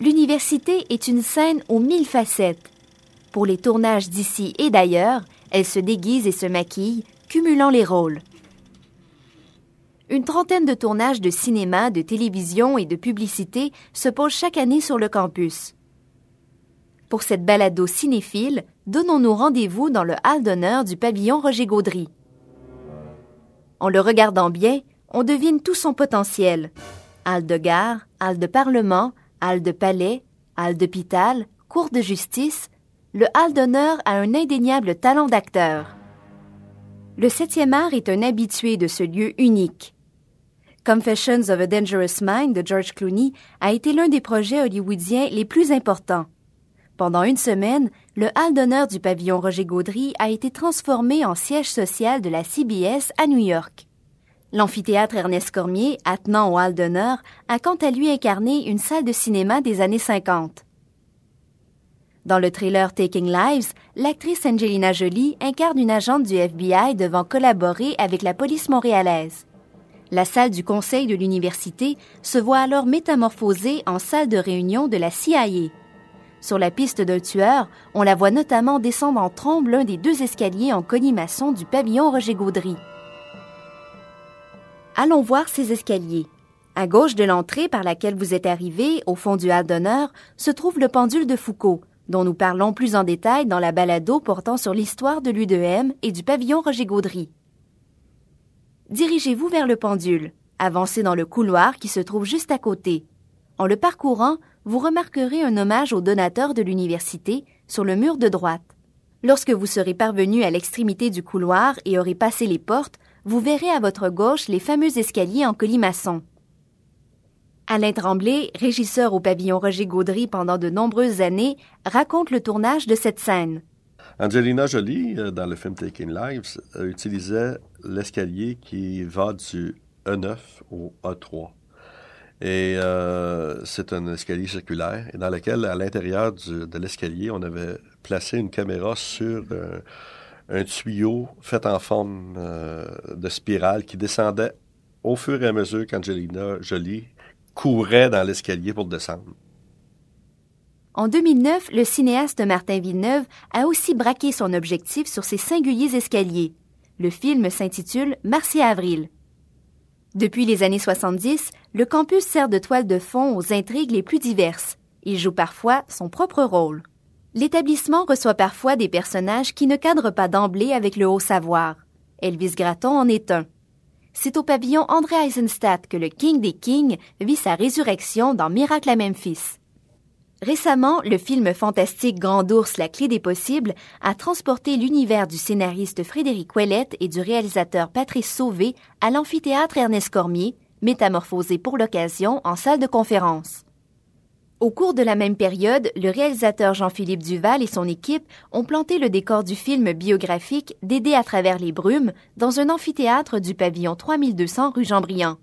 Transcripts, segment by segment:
l'université est une scène aux mille facettes. Pour les tournages d'ici et d'ailleurs, elle se déguise et se maquille, cumulant les rôles. Une trentaine de tournages de cinéma, de télévision et de publicité se posent chaque année sur le campus. Pour cette balado cinéphile, donnons-nous rendez-vous dans le hall d'honneur du pavillon Roger Gaudry. En le regardant bien, on devine tout son potentiel. Hall de gare, hall de parlement, hall de palais, hall d'hôpital, cour de justice, le hall d'honneur a un indéniable talent d'acteur. Le septième art est un habitué de ce lieu unique. Confessions of a Dangerous Mind de George Clooney a été l'un des projets hollywoodiens les plus importants. Pendant une semaine, le hall d'honneur du pavillon Roger Gaudry a été transformé en siège social de la CBS à New York. L'amphithéâtre Ernest Cormier, attenant au hall d'honneur, a quant à lui incarné une salle de cinéma des années 50. Dans le thriller Taking Lives, l'actrice Angelina Jolie incarne une agente du FBI devant collaborer avec la police montréalaise. La salle du conseil de l'université se voit alors métamorphosée en salle de réunion de la CIA. Sur la piste d'un tueur, on la voit notamment descendre en trombe l'un des deux escaliers en colimaçon du pavillon Roger Gaudry. Allons voir ces escaliers. À gauche de l'entrée par laquelle vous êtes arrivé, au fond du hall d'honneur, se trouve le pendule de Foucault, dont nous parlons plus en détail dans la balado portant sur l'histoire de l'U2M et du pavillon Roger Gaudry. Dirigez-vous vers le pendule, avancez dans le couloir qui se trouve juste à côté. En le parcourant, vous remarquerez un hommage au donateur de l'université sur le mur de droite. Lorsque vous serez parvenu à l'extrémité du couloir et aurez passé les portes, vous verrez à votre gauche les fameux escaliers en colimaçon. Alain Tremblay, régisseur au pavillon Roger Gaudry pendant de nombreuses années, raconte le tournage de cette scène. Angelina Jolie, euh, dans le film Taking Lives, euh, utilisait l'escalier qui va du E9 au E3. Et euh, c'est un escalier circulaire, et dans lequel, à l'intérieur de l'escalier, on avait placé une caméra sur un tuyau fait en forme de spirale qui descendait au fur et à mesure qu'Angelina Jolie courait dans l'escalier pour descendre. En 2009, le cinéaste Martin Villeneuve a aussi braqué son objectif sur ces singuliers escaliers. Le film s'intitule Marcia Avril. Depuis les années 70, le campus sert de toile de fond aux intrigues les plus diverses. Il joue parfois son propre rôle. L'établissement reçoit parfois des personnages qui ne cadrent pas d'emblée avec le haut savoir. Elvis Gratton en est un. C'est au pavillon André Eisenstadt que le King des Kings vit sa résurrection dans Miracle à Memphis. Récemment, le film fantastique Grand Ours, la clé des possibles a transporté l'univers du scénariste Frédéric Ouellette et du réalisateur Patrice Sauvé à l'amphithéâtre Ernest Cormier, métamorphosé pour l'occasion en salle de conférence. Au cours de la même période, le réalisateur Jean-Philippe Duval et son équipe ont planté le décor du film biographique Dédé à travers les brumes dans un amphithéâtre du pavillon 3200 rue Jean-Briand.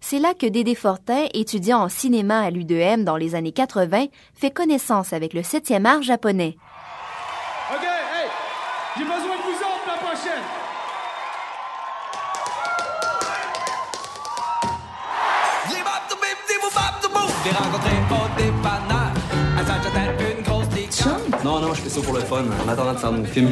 C'est là que Dédé Fortin, étudiant en cinéma à l'U2M dans les années 80, fait connaissance avec le 7e art japonais. Non, non, je fais ça pour le fun, en attendant de faire mon film.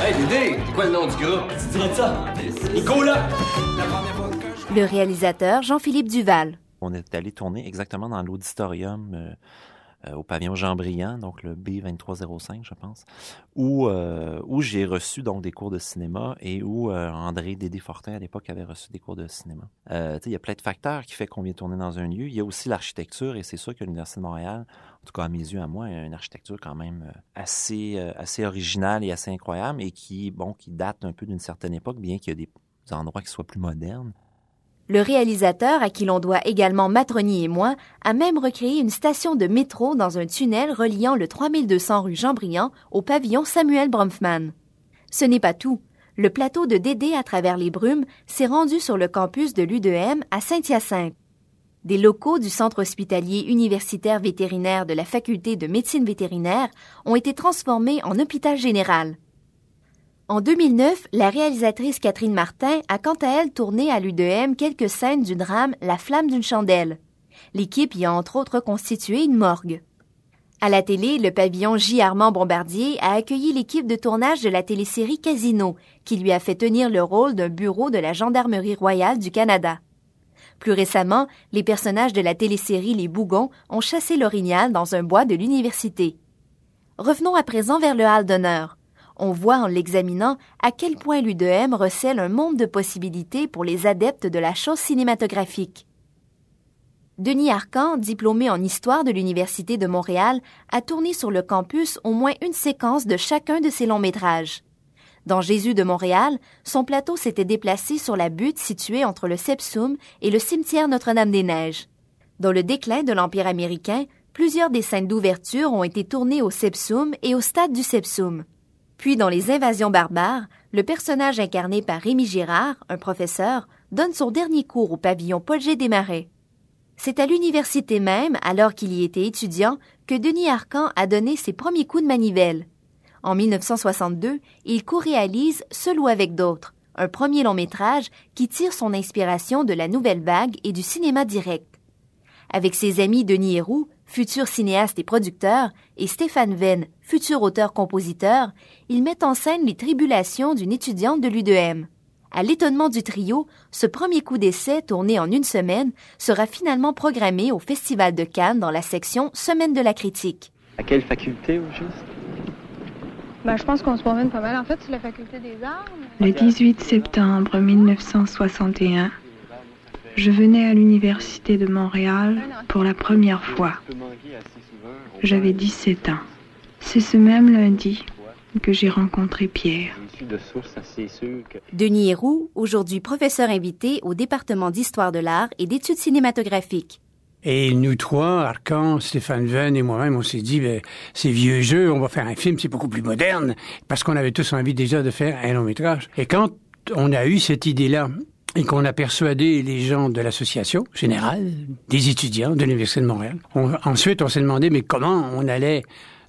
Hey, Dédé, c'est quoi le nom du groupe? Tu dirais ça? Nicolas! La première fois le réalisateur Jean-Philippe Duval. On est allé tourner exactement dans l'auditorium euh, au pavillon Jean-Briand, donc le B2305, je pense, où, euh, où j'ai reçu donc des cours de cinéma et où André Dédé Fortin, à l'époque, avait reçu des cours de cinéma. il y a plein de facteurs qui font qu'on vient tourner dans un lieu. Il y a aussi l'architecture et c'est sûr que l'Université de Montréal, en tout cas à mes yeux, à moi, a une architecture quand même assez, assez originale et assez incroyable et qui, bon, qui date un peu d'une certaine époque, bien qu'il y ait des endroits qui soient plus modernes. Le réalisateur, à qui l'on doit également Matroni et moi, a même recréé une station de métro dans un tunnel reliant le 3200 rue Jean-Briand au pavillon Samuel Bromfman. Ce n'est pas tout. Le plateau de Dédé à travers les brumes s'est rendu sur le campus de l'U2M à Saint-Hyacinthe. Des locaux du centre hospitalier universitaire vétérinaire de la faculté de médecine vétérinaire ont été transformés en hôpital général. En 2009, la réalisatrice Catherine Martin a quant à elle tourné à l'U2M quelques scènes du drame La flamme d'une chandelle. L'équipe y a entre autres constitué une morgue. À la télé, le pavillon J. Armand Bombardier a accueilli l'équipe de tournage de la télésérie Casino, qui lui a fait tenir le rôle d'un bureau de la Gendarmerie royale du Canada. Plus récemment, les personnages de la télésérie Les Bougons ont chassé l'orignal dans un bois de l'université. Revenons à présent vers le hall d'honneur. On voit en l'examinant à quel point l'U2M recèle un monde de possibilités pour les adeptes de la chose cinématographique. Denis Arcan, diplômé en histoire de l'Université de Montréal, a tourné sur le campus au moins une séquence de chacun de ses longs métrages. Dans Jésus de Montréal, son plateau s'était déplacé sur la butte située entre le Sepsum et le cimetière Notre-Dame-des-Neiges. Dans le déclin de l'Empire américain, plusieurs des scènes d'ouverture ont été tournées au Sepsum et au stade du Sepsum. Puis dans Les Invasions barbares, le personnage incarné par Rémi Girard, un professeur, donne son dernier cours au pavillon Paul G. Desmarais. C'est à l'université même, alors qu'il y était étudiant, que Denis Arcan a donné ses premiers coups de manivelle. En 1962, il co-réalise Seul ou avec d'autres, un premier long métrage qui tire son inspiration de la nouvelle vague et du cinéma direct. Avec ses amis Denis Héroux, futur cinéaste et producteur, et Stéphane Venn, futur auteur-compositeur, il met en scène les tribulations d'une étudiante de l'U2M. À l'étonnement du trio, ce premier coup d'essai, tourné en une semaine, sera finalement programmé au Festival de Cannes dans la section Semaine de la critique. À quelle faculté au juste? Ben, je pense qu'on se promène pas mal. En fait, c'est la faculté des arts. Le 18 septembre 1961, je venais à l'Université de Montréal pour la première fois. J'avais 17 ans. C'est ce même lundi que j'ai rencontré Pierre. Denis Héroux, aujourd'hui professeur invité au département d'histoire de l'art et d'études cinématographiques. Et nous trois, Arcan, Stéphane Venn et moi-même, on s'est dit, ben, ces vieux jeux, on va faire un film, c'est beaucoup plus moderne, parce qu'on avait tous envie déjà de faire un long métrage. Et quand on a eu cette idée-là, et qu'on a persuadé les gens de l'association générale, des étudiants de l'Université de Montréal, ensuite on s'est demandé, mais comment on allait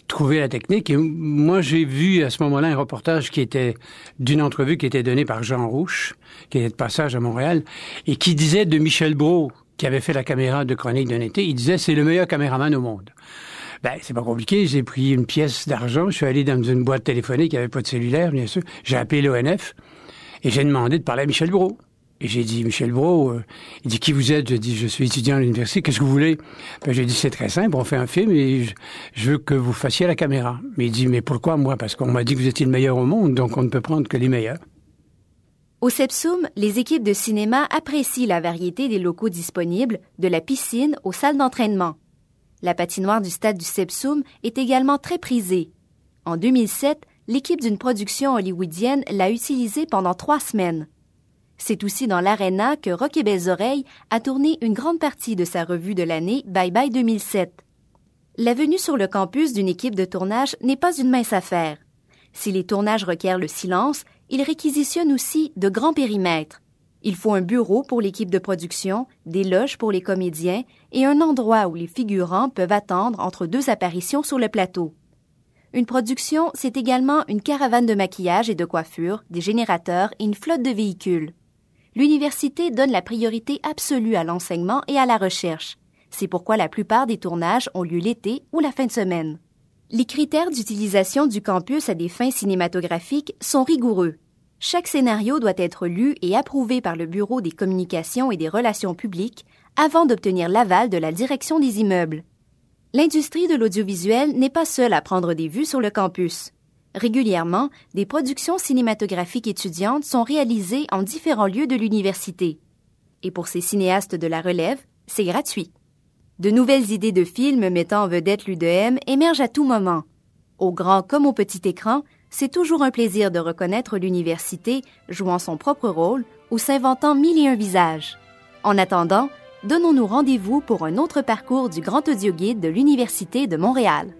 trouver la technique? Et moi, j'ai vu à ce moment-là un reportage qui était d'une entrevue qui était donnée par Jean Rouche, qui était de passage à Montréal, et qui disait de Michel Brault, qui avait fait la caméra de Chronique d'un été, il disait c'est le meilleur caméraman au monde. Ben, c'est pas compliqué. J'ai pris une pièce d'argent, je suis allé dans une boîte téléphonique, n'y avait pas de cellulaire, bien sûr. J'ai appelé l'ONF et j'ai demandé de parler à Michel Brault. Et j'ai dit, Michel Brault, euh, il dit, qui vous êtes? Je dis, je suis étudiant à l'université, qu'est-ce que vous voulez? Ben, j'ai dit, c'est très simple, on fait un film et je, veux que vous fassiez la caméra. Mais il dit, mais pourquoi moi? Parce qu'on m'a dit que vous étiez le meilleur au monde, donc on ne peut prendre que les meilleurs. Au Sepsum, les équipes de cinéma apprécient la variété des locaux disponibles, de la piscine aux salles d'entraînement. La patinoire du stade du Sepsum est également très prisée. En 2007, l'équipe d'une production hollywoodienne l'a utilisée pendant trois semaines. C'est aussi dans l'Arena que Rock et Belles Oreilles a tourné une grande partie de sa revue de l'année Bye Bye 2007. La venue sur le campus d'une équipe de tournage n'est pas une mince affaire. Si les tournages requièrent le silence, ils réquisitionnent aussi de grands périmètres. Il faut un bureau pour l'équipe de production, des loges pour les comédiens et un endroit où les figurants peuvent attendre entre deux apparitions sur le plateau. Une production, c'est également une caravane de maquillage et de coiffure, des générateurs et une flotte de véhicules l'université donne la priorité absolue à l'enseignement et à la recherche. C'est pourquoi la plupart des tournages ont lieu l'été ou la fin de semaine. Les critères d'utilisation du campus à des fins cinématographiques sont rigoureux. Chaque scénario doit être lu et approuvé par le Bureau des communications et des relations publiques avant d'obtenir l'aval de la direction des immeubles. L'industrie de l'audiovisuel n'est pas seule à prendre des vues sur le campus. Régulièrement, des productions cinématographiques étudiantes sont réalisées en différents lieux de l'université. Et pour ces cinéastes de la relève, c'est gratuit. De nouvelles idées de films mettant en vedette l'UDM émergent à tout moment. Au grand comme au petit écran, c'est toujours un plaisir de reconnaître l'université jouant son propre rôle ou s'inventant mille et un visages. En attendant, donnons-nous rendez-vous pour un autre parcours du Grand Audio Guide de l'Université de Montréal.